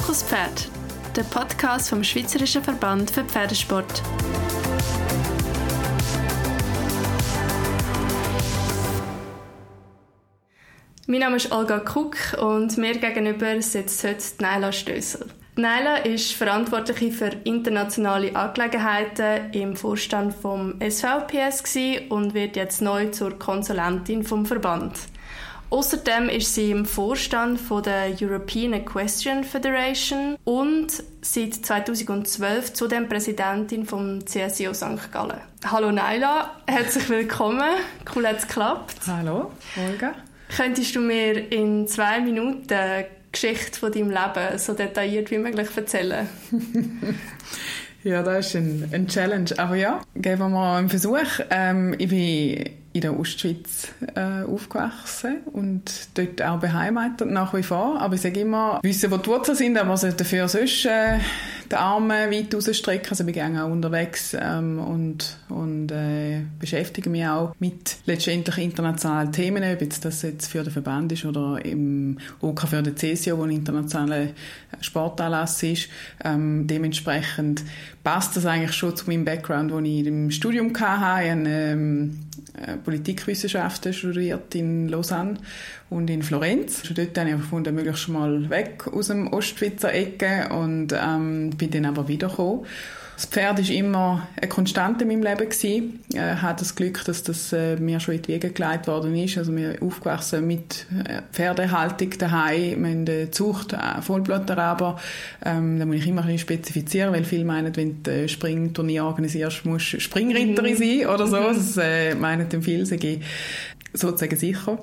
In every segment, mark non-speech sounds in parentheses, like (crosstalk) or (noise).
Fokus Pferd, der Podcast vom Schweizerischen Verband für Pferdesport. Mein Name ist Olga Kuck und mir gegenüber sitzt heute Naila Stössel. Naila ist Verantwortliche für internationale Angelegenheiten im Vorstand vom SVPS und wird jetzt neu zur Konsulentin vom Verband. Außerdem ist sie im Vorstand von der European Equestrian Federation und seit 2012 zudem Präsidentin vom CSIO St. Gallen. Hallo Naila, herzlich willkommen. Cool, hat es geklappt. Hallo, Olga. Könntest du mir in zwei Minuten die Geschichte von deinem Leben so detailliert wie möglich erzählen? (laughs) ja, das ist ein, ein, Challenge. Aber ja, geben wir mal einen Versuch. Ähm, ich bin in der Ostschweiz äh, aufgewachsen und dort auch beheimatet nach wie vor. Aber ich sage immer, wissen, wo die Wurzeln sind, aber dafür sonst äh, die Arme weit rausstrecken. Also ich bin auch unterwegs ähm, und, und äh, beschäftige mich auch mit letztendlich internationalen Themen, ob jetzt das jetzt für den Verband ist oder im OK für den CSIO, wo ein internationaler Sportanlass ist. Ähm, dementsprechend passt das eigentlich schon zu meinem Background, den ich im Studium hatte. Ich habe, ähm, äh, Politikwissenschaften studiert in Lausanne und in Florenz. Schon dort habe ich gefunden, möglichst mal weg aus dem Ostschweizer Ecke und ähm, bin dann aber wiedergekommen. Das Pferd ist immer eine Konstante in meinem Leben gewesen. Ich äh, hatte das Glück, dass das äh, mir schon in die Wege geleitet worden ist. Also wir sind aufgewachsen mit äh, Pferdehaltung daheim. Wir haben eine Zucht, Vollblattaraber. Ähm, da muss ich immer ein bisschen spezifizieren, weil viele meinen, wenn du Springturnier organisierst, musst du Springritterin mhm. sein oder so. Mhm. Das äh, meinen dann viele, sage ich sozusagen sicher.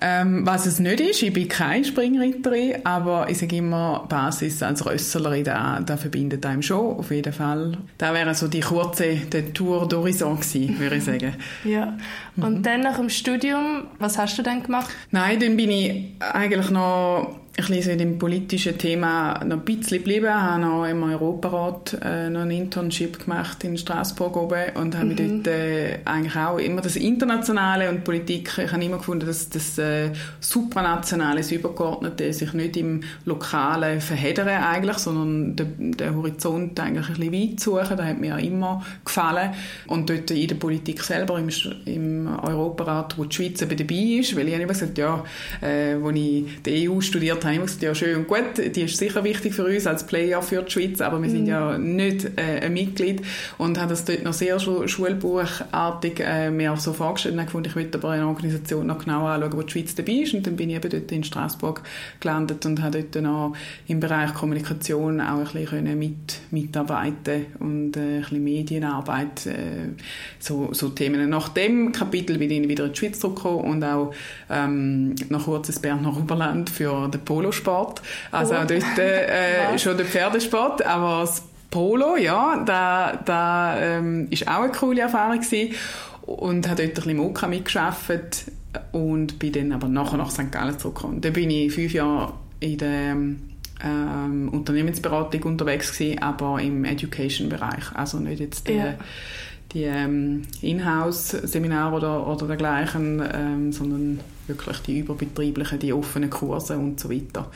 Ähm, was es nicht ist, ich bin keine Springritterin, aber ich sage immer, Basis als Rösslerin, da, da verbindet einem schon, auf jeden Fall. Da wäre so die kurze der Tour d'Horizon gewesen, würde ich sagen. (laughs) ja. Und mhm. dann nach dem Studium, was hast du dann gemacht? Nein, dann bin ich eigentlich noch ich lese in dem politischen Thema noch ein bisschen geblieben, habe noch im Europarat äh, noch ein Internship gemacht in Straßburg oben und habe mhm. dort äh, eigentlich auch immer das Internationale und Politik, ich habe immer gefunden, dass das äh, Supranationale, das Übergeordnete sich nicht im Lokalen verheddern eigentlich, sondern den, den Horizont eigentlich ein bisschen weit suchen, das hat mir immer gefallen. Und dort in der Politik selber, im, im Europarat, wo die Schweiz eben dabei ist, weil ich habe immer gesagt, ja, äh, als ich die EU studiert habe ich gesagt, ja schön und gut, die ist sicher wichtig für uns als Player für die Schweiz, aber wir sind mhm. ja nicht äh, ein Mitglied und habe das dort noch sehr schulbuchartig äh, mir auch so vorgestellt und gefunden, ich möchte aber eine Organisation noch genauer anschauen, wo die Schweiz dabei ist und dann bin ich eben dort in Straßburg gelandet und habe dort dann auch im Bereich Kommunikation auch ein bisschen mit, mitarbeiten und äh, ein bisschen Medienarbeit, äh, so, so Themen. Nach dem Kapitel bin ich wieder in die Schweiz zurückgekommen und auch ähm, nach kurzes Berner Oberland für den Polosport. Also oh. dort äh, (laughs) schon der Pferdesport, aber das Polo, ja, da, da ähm, ist auch eine coole Erfahrung gewesen. und habe dort ein bisschen im OK mitgearbeitet und bin dann aber nachher nach St. Gallen zurückgekommen. Dann bin ich fünf Jahre in der ähm, Unternehmensberatung unterwegs gewesen, aber im Education-Bereich, also nicht jetzt die, ja. die ähm, Inhouse-Seminare oder, oder dergleichen, ähm, sondern wirklich die überbetrieblichen, die offenen Kurse und so weiter.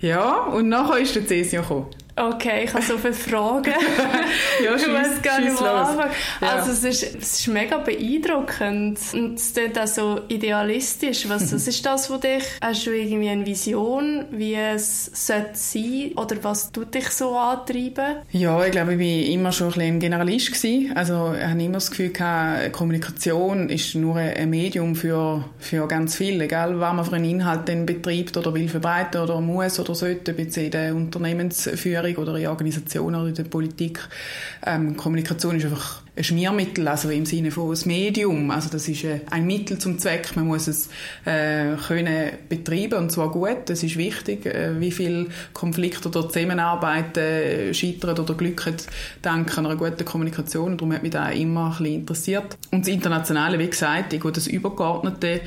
Ja, und nachher ist der Cäsio gekommen. Okay, ich habe so viele Fragen. (laughs) ja, (laughs) ich weiß gar nicht, wo anfangen. Also es ist, es ist mega beeindruckend und es ist auch so idealistisch. Was, was ist das für dich? Hast du irgendwie eine Vision, wie es sollte sein oder was tut dich so antreiben? Ja, ich glaube, ich war immer schon ein, ein Generalist. Gewesen. Also ich habe immer das Gefühl, gehabt, Kommunikation ist nur ein Medium für, für ganz viel. Egal, was man für einen Inhalt betreibt oder will verbreiten oder muss oder sollte, bei der Unternehmensführung Regierung oder in Organisationen oder in der Politik. Ähm, Kommunikation ist einfach ein Schmiermittel, also im Sinne von ein Medium. Also das ist äh, ein Mittel zum Zweck. Man muss es äh, können betreiben und zwar gut. Das ist wichtig, äh, wie viel Konflikte oder Zusammenarbeit äh, scheitern oder glücken dank einer guten Kommunikation. darum hat mich da immer ein bisschen interessiert. Und das Internationale, wie gesagt, das Übergeordnete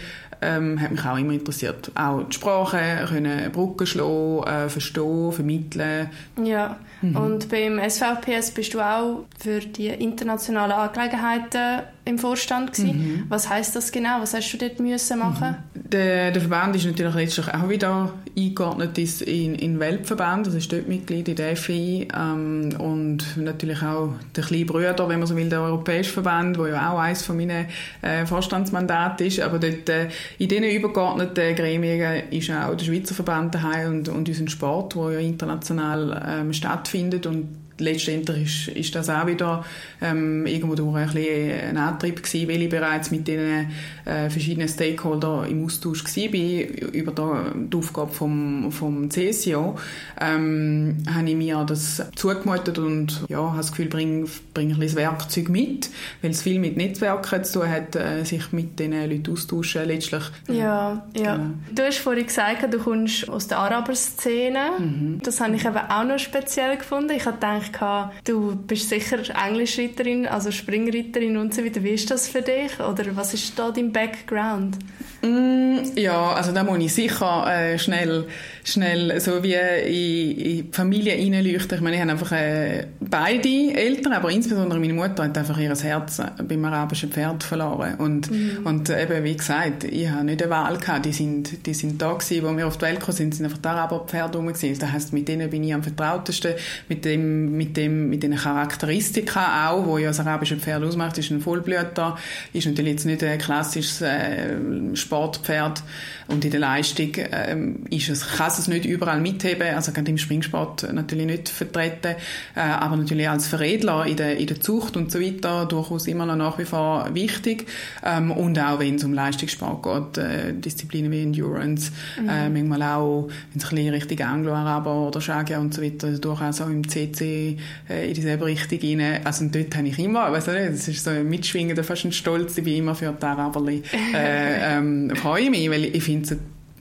ähm, hat mich auch immer interessiert. Auch die Sprache, können Brücken schlagen, äh, verstehen, vermitteln. Ja, mhm. und beim SVPS bist du auch für die internationalen Angelegenheiten im Vorstand gewesen. Mhm. Was heißt das genau? Was hast du dort müssen machen? Der, der Verband ist natürlich letztlich auch wieder eingeordnet in, in Weltverband, also ist dort Mitglied in der FI. Ähm, und natürlich auch der kleine Bruder, wenn man so will, der Europäische Verband, wo ja auch eines von meinen äh, Vorstandsmandaten ist, aber dort äh, in diesen übergeordneten Gremien ist auch der Schweizer Verband daheim und, und unser Sport, wo ja international ähm, stattfindet. Und letztendlich ist, ist das auch wieder ähm, irgendwo durch ein, ein Antrieb gewesen, weil ich bereits mit den äh, verschiedenen Stakeholdern im Austausch war über die, die Aufgabe vom, vom CSIO, ähm, habe ich mir das zugemutet und ja, habe das Gefühl, bringe bring ein bisschen Werkzeug mit, weil es viel mit Netzwerken zu tun hat, äh, sich mit diesen Leuten austauschen letztlich. Ja, ja. Genau. Du hast vorhin gesagt, du kommst aus der Araber-Szene. Mhm. Das habe ich eben auch noch speziell gefunden. Ich habe gedacht, du bist sicher Englischreiterin, also Springreiterin und so weiter. Wie ist das für dich? Oder was ist da dein Background? Mm, ja, also da muss ich sicher äh, schnell, schnell so wie in, in die Familie reinleuchten. Ich meine, ich habe einfach äh, beide Eltern, aber insbesondere meine Mutter hat einfach ihr Herz beim arabischen Pferd verloren. Und, mhm. und eben, wie gesagt, ich habe nicht eine Wahl gehabt. Die sind, die sind da gewesen, wo wir auf die Welt gekommen sind, sind einfach die Araberpferde rum gewesen. Das heisst, mit denen bin ich am vertrautesten, mit dem, mit dem, mit den Charakteristika auch, wo ja das arabische Pferd ausmacht, ist ein Vollblüter, ist natürlich jetzt nicht ein klassisches äh, Sportpferd und in der Leistung ähm, ist es, kann es nicht überall mitheben, also gerade im Springsport natürlich nicht vertreten, äh, aber natürlich als Veredler in der, in der Zucht und so weiter durchaus immer noch nach wie vor wichtig. Ähm, und auch wenn es um Leistungssport geht, äh, Disziplinen wie Endurance, mhm. äh, manchmal auch, wenn es ein bisschen Richtung Anglo-Araber oder Shagia und so weiter, durchaus auch im CC äh, in dieselbe Richtung rein, also dort habe ich immer, weißt du, das ist so ein mitschwingender, fast ein Stolz, ich bin immer für die Araberli, äh, (laughs) ähm, freue ich mich, weil ich finde es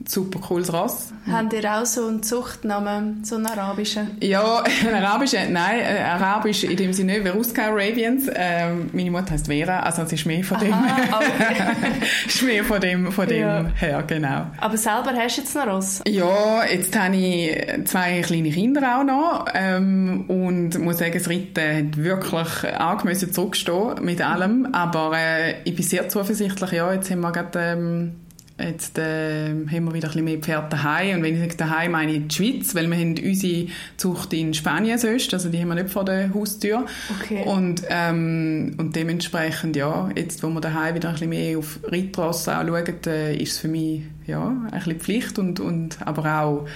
super cooles Rass. Habt ihr auch so einen Zuchtnamen, so einen arabischen? Ja, (laughs) einen arabischen, nein, äh, arabisch in dem Sinne Veruska Arabians. Ähm, meine Mutter heißt Vera, also es ist mehr von dem, Aha, (laughs) okay. ist mehr von dem, von dem ja. her, genau. Aber selber hast du jetzt noch Ross? Ja, jetzt habe ich zwei kleine Kinder auch noch ähm, und muss sagen, das Reiten hat wirklich angemessen zurückstehen mit allem, aber äh, ich bin sehr zuversichtlich, ja, jetzt haben wir gerade ähm, Jetzt äh, haben wir wieder ein bisschen mehr Pferde daheim und wenn ich sage daheim meine ich die Schweiz, weil wir haben unsere Zucht in Spanien sonst, also die haben wir nicht vor der Haustür. Okay. Und, ähm, und dementsprechend, ja, jetzt wo wir daheim wieder ein bisschen mehr auf Reittrassen schauen, äh, ist es für mich ja, ein bisschen Pflicht und, und aber auch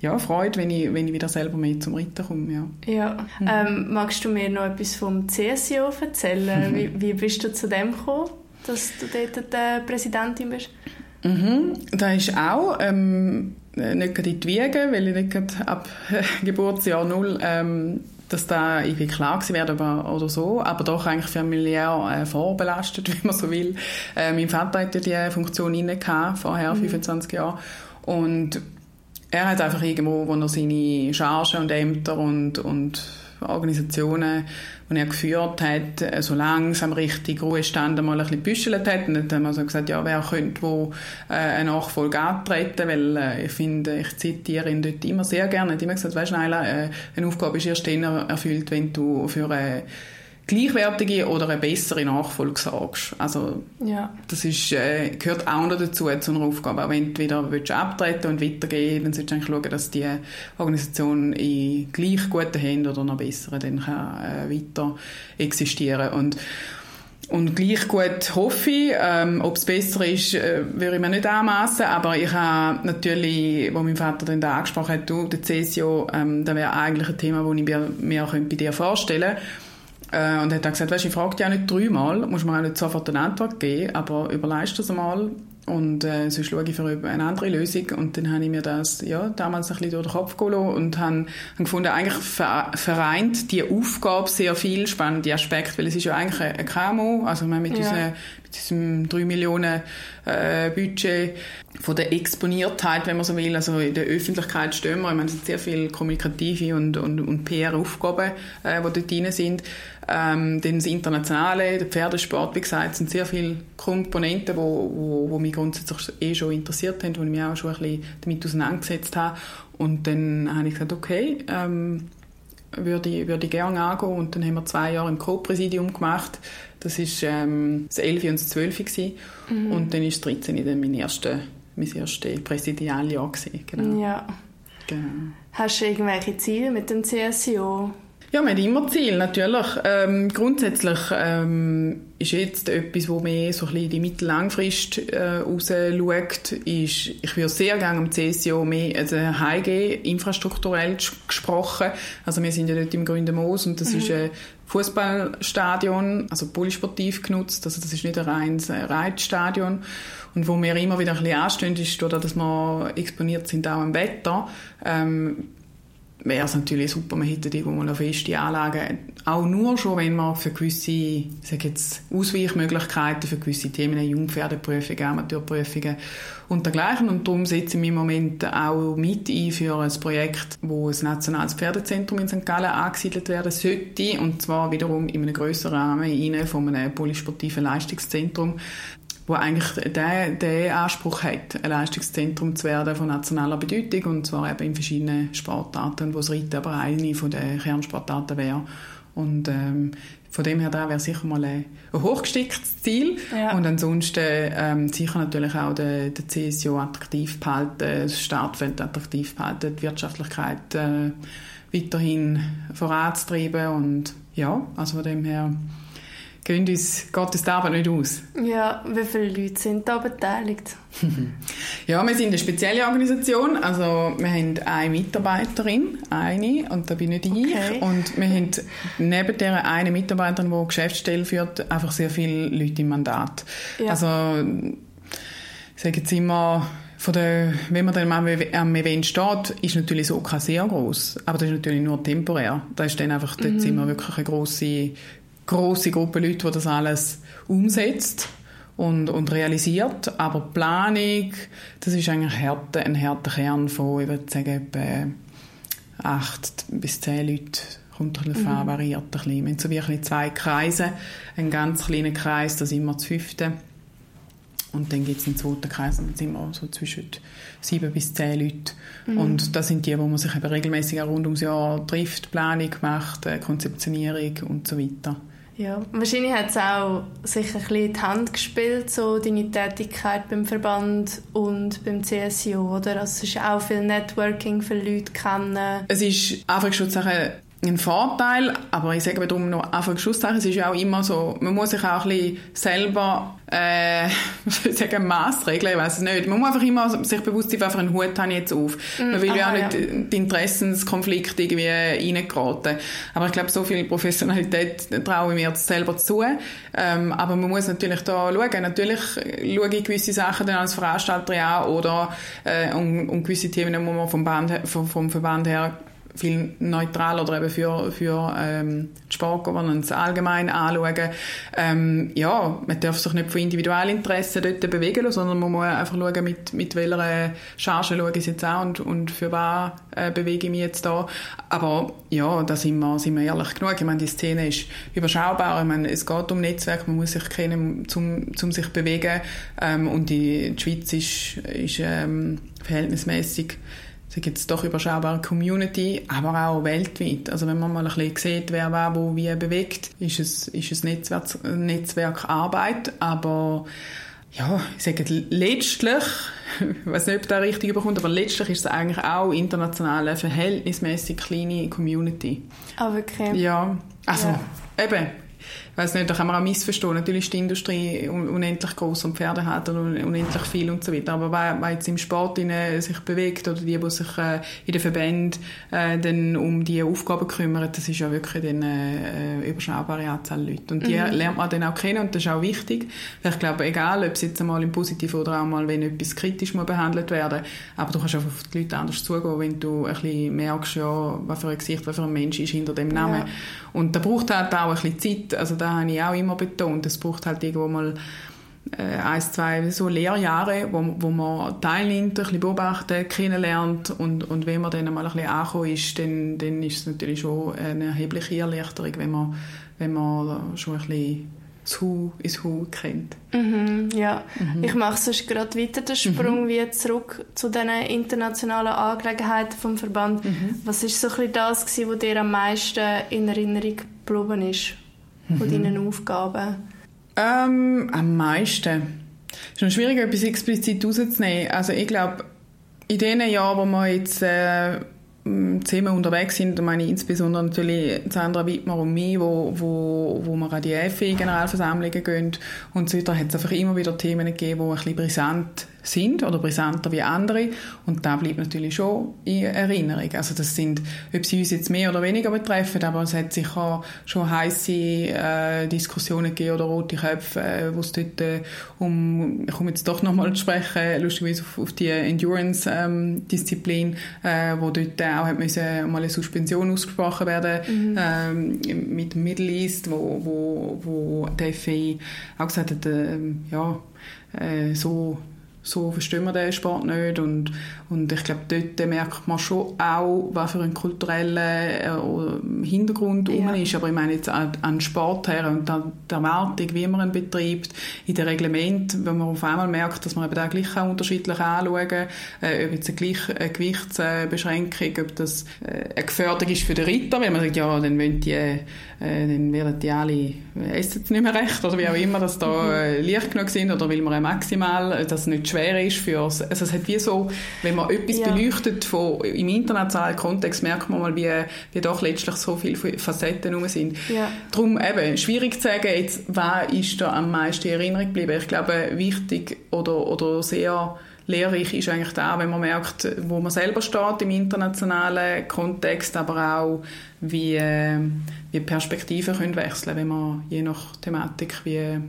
ja, Freude, wenn ich, wenn ich wieder selber mehr zum Reiten komme. Ja. Ja. Mhm. Ähm, magst du mir noch etwas vom CSIO erzählen? (laughs) wie, wie bist du zu dem gekommen, dass du dort die Präsidentin bist? Mhm. Da ist auch ähm, nicht gerade in die Wiege, weil ich nicht gerade ab (laughs) Geburtsjahr null ähm, dass da irgendwie klar gewesen wäre oder, oder so, aber doch eigentlich familiär äh, vorbelastet, (laughs) wie man so will. Äh, mein Vater hatte die Funktion inne vorher, mhm. 25 Jahre. Und er hat einfach irgendwo, wo er seine Chargen und Ämter und, und Organisationen, die er geführt hat, äh, so langsam richtig Ruhestand einmal ein bisschen büschelt hat. Und dann haben wir so gesagt, ja, wer könnte wo äh, eine Nachfolge antreten, weil äh, ich finde, ich zitiere ihn dort immer sehr gerne. Er hat immer gesagt, weißt du, äh, eine Aufgabe ist erst dann erfüllt, wenn du für eine gleichwertige oder eine bessere Nachfolge sorgst. Also ja. das ist, äh, gehört auch noch dazu zu einer Aufgabe. Auch wenn du wieder willst abtreten und weitergehen dann solltest du eigentlich schauen, dass die Organisation in gleich guten Händen oder noch besseren dann kann, äh, weiter existieren und und gleich gut hoffe ich, ähm, ob es besser ist, äh, würde ich mir nicht anmassen. Aber ich habe natürlich, wo mein Vater dann da angesprochen hat, du, der CSIO, ähm, da wäre eigentlich ein Thema, das ich mir, mir bei dir vorstellen könnte äh, und hat dann gesagt, weißt, ich frage dich auch nicht dreimal, muss mir auch nicht sofort eine Antwort geben, aber überleist das einmal und äh, sonst schaue ich für eine andere Lösung und dann habe ich mir das ja, damals ein bisschen durch den Kopf gelassen und habe, habe gefunden, eigentlich vereint die Aufgabe sehr viel spannende Aspekte, weil es ist ja eigentlich ein KMU, also mit, ja. unseren, mit diesem 3 Millionen äh, Budget von der Exponiertheit, wenn man so will, also in der Öffentlichkeit stehen wir, ich meine, es sind sehr viele kommunikative und, und, und PR-Aufgaben, äh, die dort drin sind. Ähm, dann das Internationale, der Pferdesport, wie gesagt, sind sehr viele Komponenten, die wo, wo, wo mich grundsätzlich eh schon interessiert haben, wo ich mich auch schon ein bisschen damit auseinandergesetzt habe. Und dann habe ich gesagt, okay, ähm, würde ich, würde ich gerne angehen. Und dann haben wir zwei Jahre im Co-Präsidium gemacht. Das war ähm, das 11. und das 12. Mhm. Und dann ist das 13. dann mein erster mein erstes Präsidialjahr. Gewesen, genau. Ja. Genau. Hast du irgendwelche Ziele mit dem CSIO? Ja, man hat immer Ziel, natürlich. Ähm, grundsätzlich ähm, ist jetzt etwas, wo mehr so ein bisschen die Mittellangfrist äh, rausschaut, ist, ich würde sehr gerne am CSIO mehr also HG infrastrukturell gesprochen. Also wir sind ja dort im Grünen Moos und das mhm. ist ein Fußballstadion, also polysportiv genutzt, also das ist nicht ein reines Reitstadion. Und wo wir immer wieder ein bisschen anstehen, ist, dass wir exponiert sind auch im Wetter. Ähm, wäre es natürlich super, man hätte irgendwo eine feste Anlage. Auch nur schon, wenn man für gewisse sag jetzt, Ausweichmöglichkeiten für gewisse Themen, Jungpferdeprüfungen, Amateurprüfungen und dergleichen. Und darum setze ich im Moment auch mit ein für ein Projekt, wo ein nationales Pferdezentrum in St. Gallen angesiedelt werden sollte. Und zwar wiederum in einem grösseren Rahmen von einem polysportiven Leistungszentrum wo eigentlich der, der Anspruch hat, ein Leistungszentrum zu werden von nationaler Bedeutung und zwar eben in verschiedenen Sportarten, wo das Reiten aber eine von den Kernsportarten wäre. Und ähm, von dem her wäre sicher mal ein, ein hochgestecktes Ziel. Ja. Und ansonsten ähm, sicher natürlich auch den, den CSO attraktiv behalten, das Startfeld attraktiv behalten, die Wirtschaftlichkeit äh, weiterhin voranzutreiben. Und ja, also von dem her gehen uns, geht uns die Arbeit nicht aus. Ja, wie viele Leute sind da beteiligt? (laughs) ja, wir sind eine spezielle Organisation. Also wir haben eine Mitarbeiterin, eine, und da bin nicht okay. ich. Und wir haben neben der eine Mitarbeiterin, die Geschäftsstelle führt, einfach sehr viele Leute im Mandat. Ja. Also ich sage jetzt immer, von der, wenn man dann am Event steht, ist natürlich so sehr groß, aber das ist natürlich nur temporär. Da ist dann einfach, dort mhm. sind wir wirklich eine große große Gruppe Leute, die das alles umsetzt und, und realisiert. Aber die Planung, das ist eigentlich härte, ein harter Kern von, ich würde sagen, etwa acht bis zehn Leuten kommt ein bisschen mhm. variiert ein bisschen. Wir haben so wirklich zwei Kreise, einen ganz kleinen Kreis, das ist immer das fünfte. Und dann gibt es einen zweiten Kreis, und dann sind wir so zwischen sieben bis zehn Leute. Mhm. Und das sind die, wo man sich eben regelmäßig rund ums Jahr trifft, Planung macht, äh, Konzeptionierung und so weiter. Ja, wahrscheinlich hat es auch sich ein bisschen die Hand gespielt, so deine Tätigkeit beim Verband und beim CSIO, oder? Also es ist auch viel Networking für Leute kennen. Es ist einfach schon ein Vorteil, aber ich sage darum noch einfach Schlusszeichen, es ist ja auch immer so, man muss sich auch ein bisschen selber äh, (laughs) ich sagen, Massregeln, ich weiß es nicht. Man muss einfach immer sich bewusst sein, für einen Hut habe ich jetzt auf. Mm, man will ja auch nicht ja. die Interessenskonflikte irgendwie reingeraten. Aber ich glaube, so viel Professionalität traue ich mir jetzt selber zu. Ähm, aber man muss natürlich da schauen. Natürlich schaue ich gewisse Sachen dann als Veranstalter an oder äh, um, um gewisse Themen muss man vom, Band, vom, vom Verband her viel neutraler oder eben für, für ähm, die Sportgovernance allgemein anschauen. Ähm, ja, man darf sich nicht von Individualinteressen dort bewegen sondern man muss einfach schauen, mit, mit welcher Charge schaue ich jetzt an und, und für was äh, bewege ich mich jetzt da. Aber ja, da sind wir, sind wir ehrlich genug. Ich meine, die Szene ist überschaubar. Ich meine, es geht um Netzwerk, man muss sich kennen, um, um sich bewegen. Ähm, und die, die Schweiz ist, ist ähm, verhältnismäßig sage jetzt doch überschaubare Community, aber auch weltweit. Also wenn man mal ein bisschen sieht, wer wer wo wie bewegt, ist es, ist es Netzwerk, Netzwerkarbeit, aber ja, ich sage letztlich, ich (laughs) weiß nicht, ob das richtig überkommt, aber letztlich ist es eigentlich auch international eine verhältnismäßig kleine Community. Ah, wirklich? Ja, also ja. eben, weiß nicht, da kann man auch missverstehen. Natürlich ist die Industrie unendlich groß und Pferde hat unendlich viel und so weiter. Aber wer, wer jetzt im Sport sich bewegt oder die, die sich äh, in den Verbänden äh, dann um die Aufgaben kümmern, das ist ja wirklich eine äh, überschaubare Anzahl Leute. Und die mhm. lernt man dann auch kennen und das ist auch wichtig. Weil ich glaube, egal, ob es jetzt einmal im Positiven oder auch mal, wenn etwas kritisch muss behandelt werden aber du kannst einfach auf die Leute anders zugehen, wenn du ein bisschen merkst, ja, was für ein Gesicht, was für ein Mensch ist hinter dem Namen. Ja. Und da braucht halt auch ein bisschen Zeit. Also da habe ich auch immer betont, es braucht halt irgendwo mal äh, ein, zwei so Lehrjahre, wo, wo man teilnimmt, ein bisschen beobachtet, kennenlernt und, und wenn man dann mal ein bisschen angekommen ist, dann, dann ist es natürlich schon eine erhebliche Erleichterung, wenn man, wenn man schon ein bisschen das Hu ins Hu kennt. Mhm, ja, mhm. ich mache sonst gerade weiter den Sprung mhm. wie zurück zu diesen internationalen Angelegenheiten vom Verband. Mhm. Was ist so ein bisschen das gewesen, was dir am meisten in Erinnerung geblieben ist von mhm. deinen Aufgaben? Ähm, am meisten? Es ist noch schwierig, etwas explizit rauszunehmen. Also ich glaube, in den Jahren, wo wir jetzt äh, zusammen unterwegs sind, da meine ich insbesondere natürlich Sandra Wittmer und mich, wo, wo, wo wir an die EFI-Generalversammlungen gehen und so weiter, hat es einfach immer wieder Themen gegeben, die ein bisschen brisant sind oder brisanter wie andere und da bleibt natürlich schon in Erinnerung. Also das sind, ob sie uns jetzt mehr oder weniger betreffen, aber es hat sicher schon heiße äh, Diskussionen gegeben oder rote Köpfe, äh, wo es dort äh, um, ich komme jetzt doch nochmal zu sprechen, lustigerweise auf, auf die Endurance-Disziplin, ähm, äh, wo dort auch hat müssen mal eine Suspension ausgesprochen werden mhm. ähm, mit dem Middle East, wo, wo, wo die FAI auch gesagt hat, äh, ja, äh, so so verstehen wir den Sport nicht und, und ich glaube, dort merkt man schon auch, was für ein kultureller äh, Hintergrund ja. ist, aber ich meine jetzt an, an Sport her und an der Erwartung, wie man ihn betreibt, in den Reglement, wenn man auf einmal merkt, dass man eben da gleich auch unterschiedlich anschauen kann, äh, ob jetzt eine, gleich, eine Gewichtsbeschränkung, ob das äh, eine Gefährdung ist für den Ritter, weil man sagt, ja, dann wollen die, äh, dann werden die alle essen nicht mehr recht oder wie auch immer, dass da mhm. äh, leicht genug sind oder will man maximal, das nicht schwer ist für also es hat wie so, wenn man etwas ja. beleuchtet von, im internationalen Kontext, merkt man mal, wie, wie doch letztlich so viele Facetten rum sind. Ja. Darum eben, schwierig zu sagen, jetzt, wer ist da am meisten in Erinnerung geblieben. Ich glaube, wichtig oder, oder sehr lehrreich ist eigentlich da, wenn man merkt, wo man selber steht im internationalen Kontext, aber auch wie, äh, wie Perspektiven können wechseln, wenn man je nach Thematik wie,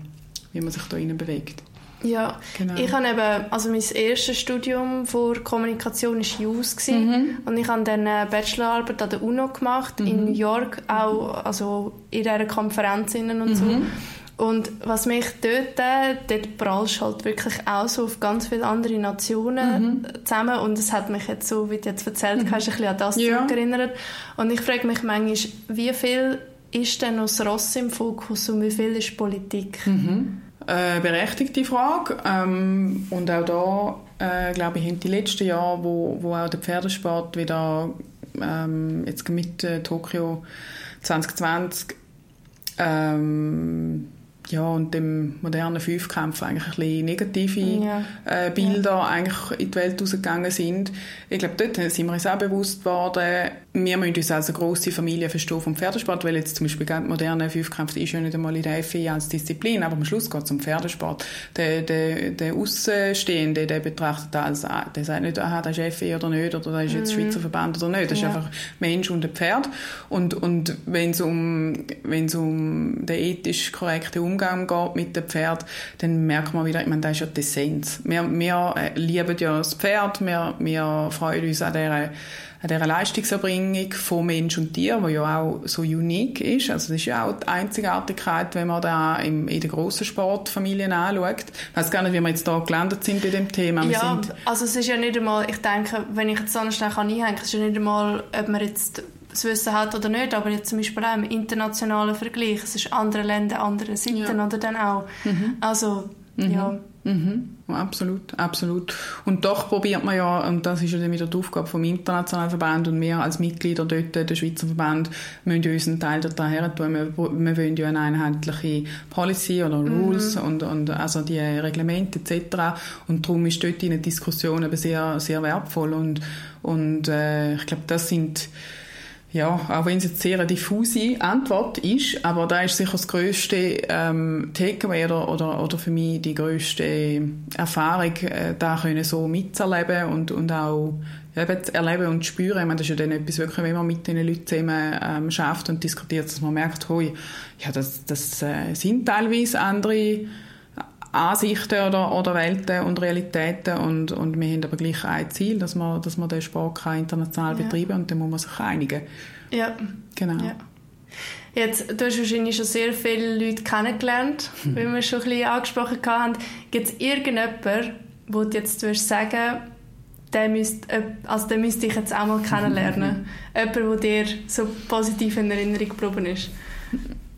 wie man sich da bewegt. Ja, genau. ich habe eben, also mein erstes Studium vor Kommunikation war JUS mhm. und ich habe dann eine Bachelorarbeit an der UNO gemacht, mhm. in New York, auch also in dieser Konferenz und mhm. so. Und was mich dort, dort prallst halt wirklich auch so auf ganz viele andere Nationen mhm. zusammen und es hat mich jetzt so, wie du jetzt erzählt mhm. hast, ein bisschen an das ja. zurückerinnert. Und ich frage mich manchmal, wie viel ist denn noch das Ross im Fokus und wie viel ist Politik? Mhm äh, berechtigte Frage. Ähm, und auch da, äh, glaube ich, haben die letzten Jahre, wo, wo auch der Pferdesport wieder ähm, jetzt mit äh, Tokio 2020 ähm, ja, und dem modernen Fünfkampf eigentlich ein bisschen negative ja. äh, Bilder ja. eigentlich in die Welt rausgegangen sind. Ich glaube, dort sind wir uns auch bewusst geworden, wir müssen uns als eine grosse Familie verstehen vom Pferdesport, weil jetzt zum Beispiel der moderne Fünfkampf ist ja nicht einmal in der FI als Disziplin, aber am Schluss geht es um Pferdesport. Der, der, der Außenstehende, der betrachtet als, ah, der sagt nicht, aha, das ist FI oder nicht, oder das ist jetzt mhm. Schweizer Verband oder nicht. Das ja. ist einfach Mensch und ein Pferd. Und, und wenn es um, wenn's um den ethisch korrekten Umgang geht mit dem Pferd, dann merkt man wieder, ich meine, das ist ja die Essenz. Wir, wir äh, lieben ja das Pferd, wir, wir freuen uns an dieser an dieser Leistungserbringung von Mensch und Tier, die ja auch so unique ist. Also das ist ja auch die Einzigartigkeit, wenn man da in den grossen Sportfamilien anschaut. Ich weiß gar nicht, wie wir jetzt da gelandet sind bei dem Thema. Wir ja, also es ist ja nicht einmal, ich denke, wenn ich jetzt so schnell einhängen kann, es ist ja nicht einmal, ob man jetzt das Wissen hat oder nicht, aber jetzt zum Beispiel auch im internationalen Vergleich, es ist andere Länder, andere Seiten ja. oder dann auch. Mhm. Also, mhm. ja. Mhm. Absolut, absolut. Und doch probiert man ja, und das ist ja dann wieder die Aufgabe vom internationalen Verband und wir als Mitglieder dort, der Schweizer Verband, müssen ja unseren Teil daher tun. Wir, wir wollen ja eine einheitliche Policy oder mhm. Rules mhm. und, und also die Reglemente etc. Und darum ist dort eine Diskussion eben sehr, sehr wertvoll und, und äh, ich glaube, das sind ja, auch wenn es jetzt sehr eine diffuse Antwort ist, aber da ist sicher das grösste ähm, Takeaway oder, oder, oder für mich die grösste Erfahrung, äh, da können so mitzuerleben und, und auch eben zu erleben und zu spüren. Ich meine, das ist ja dann etwas wirklich, wenn man mit den Leuten zusammen ähm, schafft und diskutiert, dass man merkt, hoi, ja, das, das äh, sind teilweise andere Ansichten oder, oder Welten und Realitäten und, und wir haben aber gleich ein Ziel, dass man, dass man den Sport international ja. betreiben und dann muss man sich einigen. Ja. Genau. Ja. Jetzt, du hast wahrscheinlich schon sehr viele Leute kennengelernt, hm. wie wir schon ein bisschen angesprochen haben. Gibt es irgendjemanden, wo du jetzt sagen der müsste, also den müsste ich jetzt auch mal kennenlernen. (laughs) Jemand, der dir so positiv in Erinnerung geblieben ist.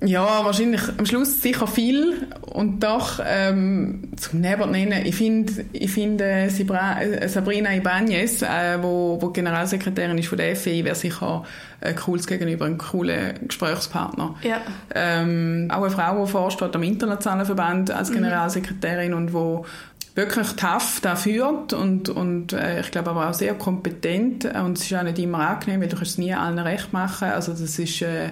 Ja, wahrscheinlich am Schluss sicher viel und doch ähm, zum Nebert nennen, ich finde ich find, äh, Sabrina Ibanez, äh, wo, wo Generalsekretärin ist von der FEI, wäre sicher ein cooles Gegenüber, ein cooler Gesprächspartner. Ja. Ähm, auch eine Frau, die vorsteht am internationalen Verband als mhm. Generalsekretärin mhm. und wo wirklich tough da führt und, und äh, ich glaube aber auch sehr kompetent und es ist auch nicht immer angenehm, weil du kannst es nie allen recht machen. Also das ist, äh,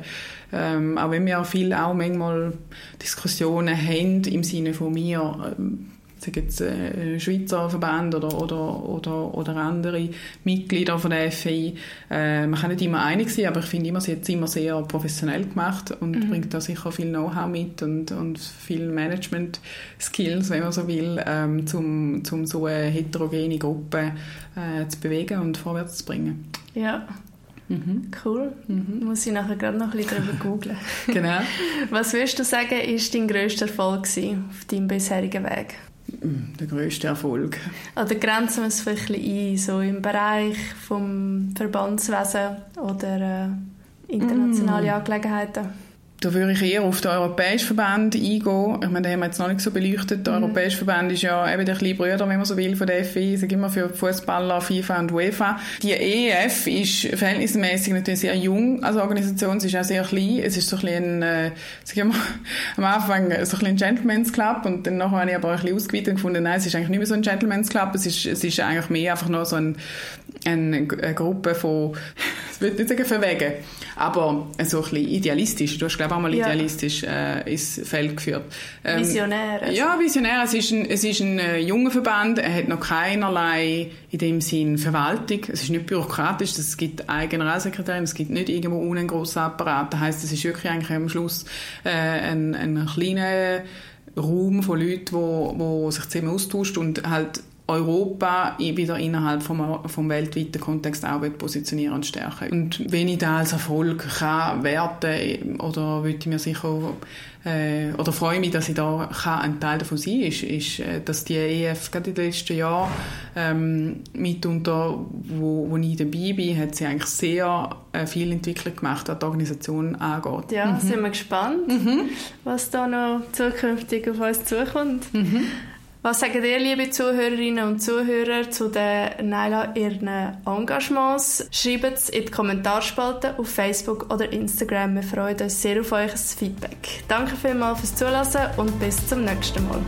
ähm, auch wenn wir viel auch manchmal Diskussionen haben im Sinne von mir, ähm, sagen jetzt äh, Schweizer Verband oder, oder, oder, oder andere Mitglieder von der FI. Äh, man kann nicht immer einig sein, aber ich finde immer, sie hat es immer sehr professionell gemacht und mhm. bringt da sicher viel Know-how mit und, und viel Management-Skills, wenn man so will, ähm, um zum so eine heterogene Gruppe äh, zu bewegen und vorwärts zu bringen. Ja. Mhm. Cool. Mhm. Muss ich nachher gerade noch ein bisschen darüber googeln. (laughs) genau. Was würdest du sagen, ist dein grösster Erfolg auf deinem bisherigen Weg? der grösste Erfolg. Oder grenzen wir es vielleicht ein, so im Bereich vom Verbandswesen oder äh, internationale mm. Angelegenheiten? Da würde ich eher auf den Europäischen Verband eingehen. Ich meine, den haben wir jetzt noch nicht so beleuchtet. Der mhm. Europäische Verband ist ja eben der kleine Bruder, wenn man so will, von der FI. Ich sage immer für Fußballer, FIFA und UEFA. Die EEF ist verhältnismäßig natürlich sehr jung als Organisation. Sie ist auch sehr klein. Es ist so ein bisschen, äh, sag ich mal, (laughs) am Anfang so ein, ein Gentleman's Club und dann nachher habe ich aber ein bisschen ausgeweitet und gefunden, nein, es ist eigentlich nicht mehr so ein Gentleman's Club. Es ist, es ist eigentlich mehr einfach nur so ein, eine Gruppe von, ich würde nicht sagen verwegen, aber so ein bisschen idealistisch. Du hast, glaube auch mal ja. idealistisch äh, ins Feld geführt. Ähm, visionär. Also. Ja, visionär. Es ist ein, es ist ein äh, junger Verband. Er hat noch keinerlei in dem Sinn Verwaltung. Es ist nicht bürokratisch. Es gibt eine Generalsekretärin. Es gibt nicht irgendwo einen grossen Apparat. Das heißt, es ist wirklich eigentlich am Schluss äh, ein, ein kleiner Raum von Leuten, wo, wo sich zusammen austauscht und halt Europa wieder innerhalb vom, vom weltweiten Kontext auch positionieren und stärken. Und wenn ich da als Erfolg kann werten oder würde ich mir sicher äh, oder freue mich, dass ich da kann ein Teil davon sein ist, ist, äh, dass die EF gerade in den letzten Jahren ähm, mitunter, wo, wo ich dabei bin, hat sie eigentlich sehr äh, viel Entwicklung gemacht, was die Organisation angeht. Ja, mhm. sind wir gespannt, mhm. was da noch zukünftig auf uns zukommt. Mhm. Was sagen ihr, liebe Zuhörerinnen und Zuhörer, zu den Naila ihren Engagements? Schreibt es in die Kommentarspalte auf Facebook oder Instagram. Wir freuen uns sehr auf euer Feedback. Danke vielmals fürs Zuhören und bis zum nächsten Mal.